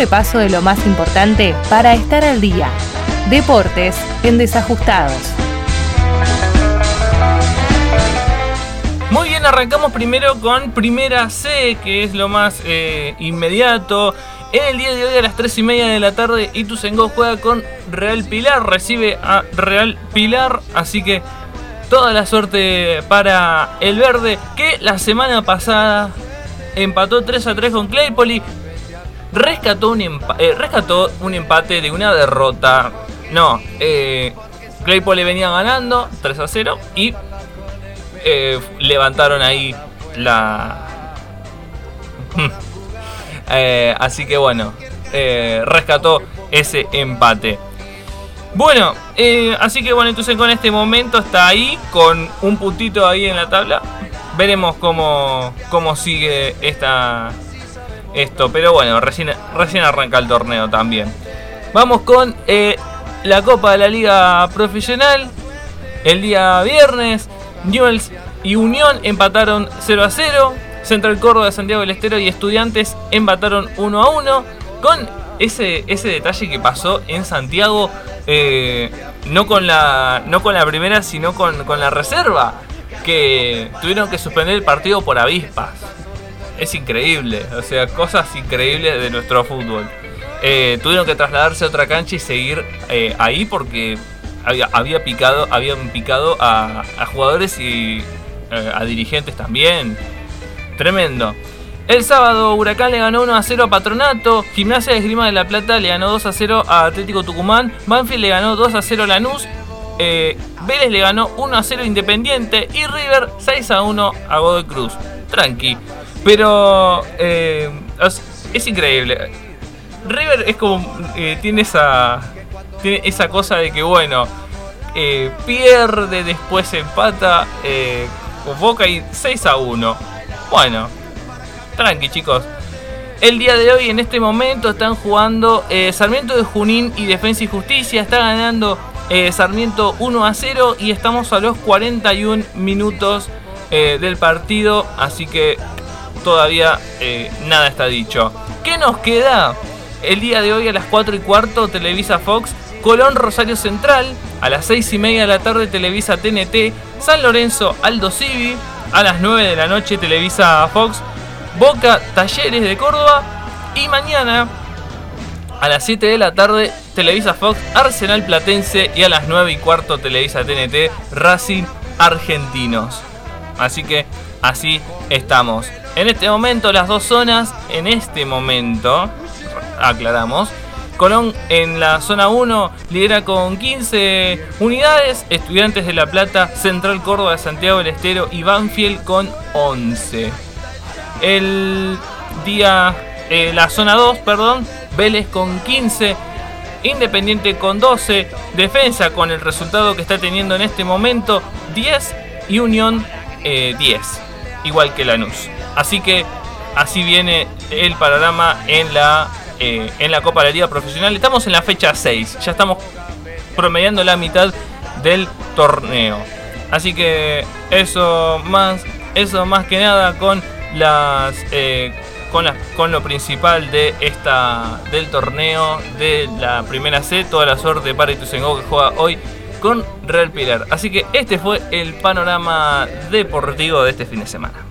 repaso de lo más importante para estar al día. Deportes en desajustados. Muy bien, arrancamos primero con Primera C, que es lo más eh, inmediato. En el día de hoy a las 3 y media de la tarde, Ituzaingó juega con Real Pilar, recibe a Real Pilar, así que toda la suerte para el verde, que la semana pasada empató 3 a 3 con Claypoli, rescató un, eh, rescató un empate de una derrota. No, eh, Claypoli venía ganando 3 a 0 y eh, levantaron ahí la... Eh, así que bueno, eh, rescató ese empate. Bueno, así que bueno, entonces con este momento está ahí, con un puntito ahí en la tabla. Veremos cómo, cómo sigue esta, esto. Pero bueno, recién, recién arranca el torneo también. Vamos con la Copa de la Liga Profesional. El día viernes Newells y Unión empataron 0 a 0. Central Córdoba de Santiago del Estero y Estudiantes empataron 1 a 1. Con ese, ese detalle que pasó en Santiago, eh, no, con la, no con la primera, sino con, con la reserva. Que tuvieron que suspender el partido por avispas. Es increíble, o sea, cosas increíbles de nuestro fútbol. Eh, tuvieron que trasladarse a otra cancha y seguir eh, ahí porque había, picado, habían picado a, jugadores y eh, a dirigentes también. Tremendo. El sábado Huracán le ganó 1 a 0 a Patronato, Gimnasia de Esgrima de la Plata le ganó 2 a 0 a Atlético Tucumán, Banfield le ganó 2 a 0 a Lanús, Vélez le ganó 1 a 0 a Independiente y River 6 a 1 a Godoy Cruz. Tranqui. Pero eh, es, increíble. River es como. tiene esa tiene esa cosa de que, bueno, eh, pierde, después empata eh, con Boca y 6 a 1. Bueno, tranqui chicos. El día de hoy, en este momento, están jugando eh, Sarmiento de Junín y Defensa y Justicia. Está ganando Sarmiento 1 a 0 y estamos a los 41 minutos del partido. Así que todavía nada está dicho. ¿Qué nos queda? El día de hoy a las 4 y cuarto, Televisa Fox Colón Rosario Central, a las 6 y media de la tarde Televisa TNT, San Lorenzo Aldo Civi, a las 9 de la noche Televisa Fox, Boca Talleres de Córdoba y mañana a las 7 de la tarde Televisa Fox Arsenal Platense y a las 9 y cuarto Televisa TNT Racing Argentinos. Así que así estamos. En este momento las dos zonas, en este momento, aclaramos, Colón en la zona 1 lidera con 15 unidades. Estudiantes de La Plata, Central Córdoba Santiago del Estero y Banfield con 11. El día, eh, la zona 2, perdón, Vélez con 15. Independiente con 12. Defensa con el resultado que está teniendo en este momento 10. Y Unión 10. Eh, igual que Lanús. Así que así viene el panorama en la eh, en la Copa de la Liga Profesional. Estamos en la fecha 6, ya estamos promediando la mitad del torneo. Así que eso más, eso más que nada con las, eh, con, con lo principal de esta, del torneo de la primera C. Toda la suerte para Ituzaingó que juega hoy con Real Pilar. Así que este fue el panorama deportivo de este fin de semana.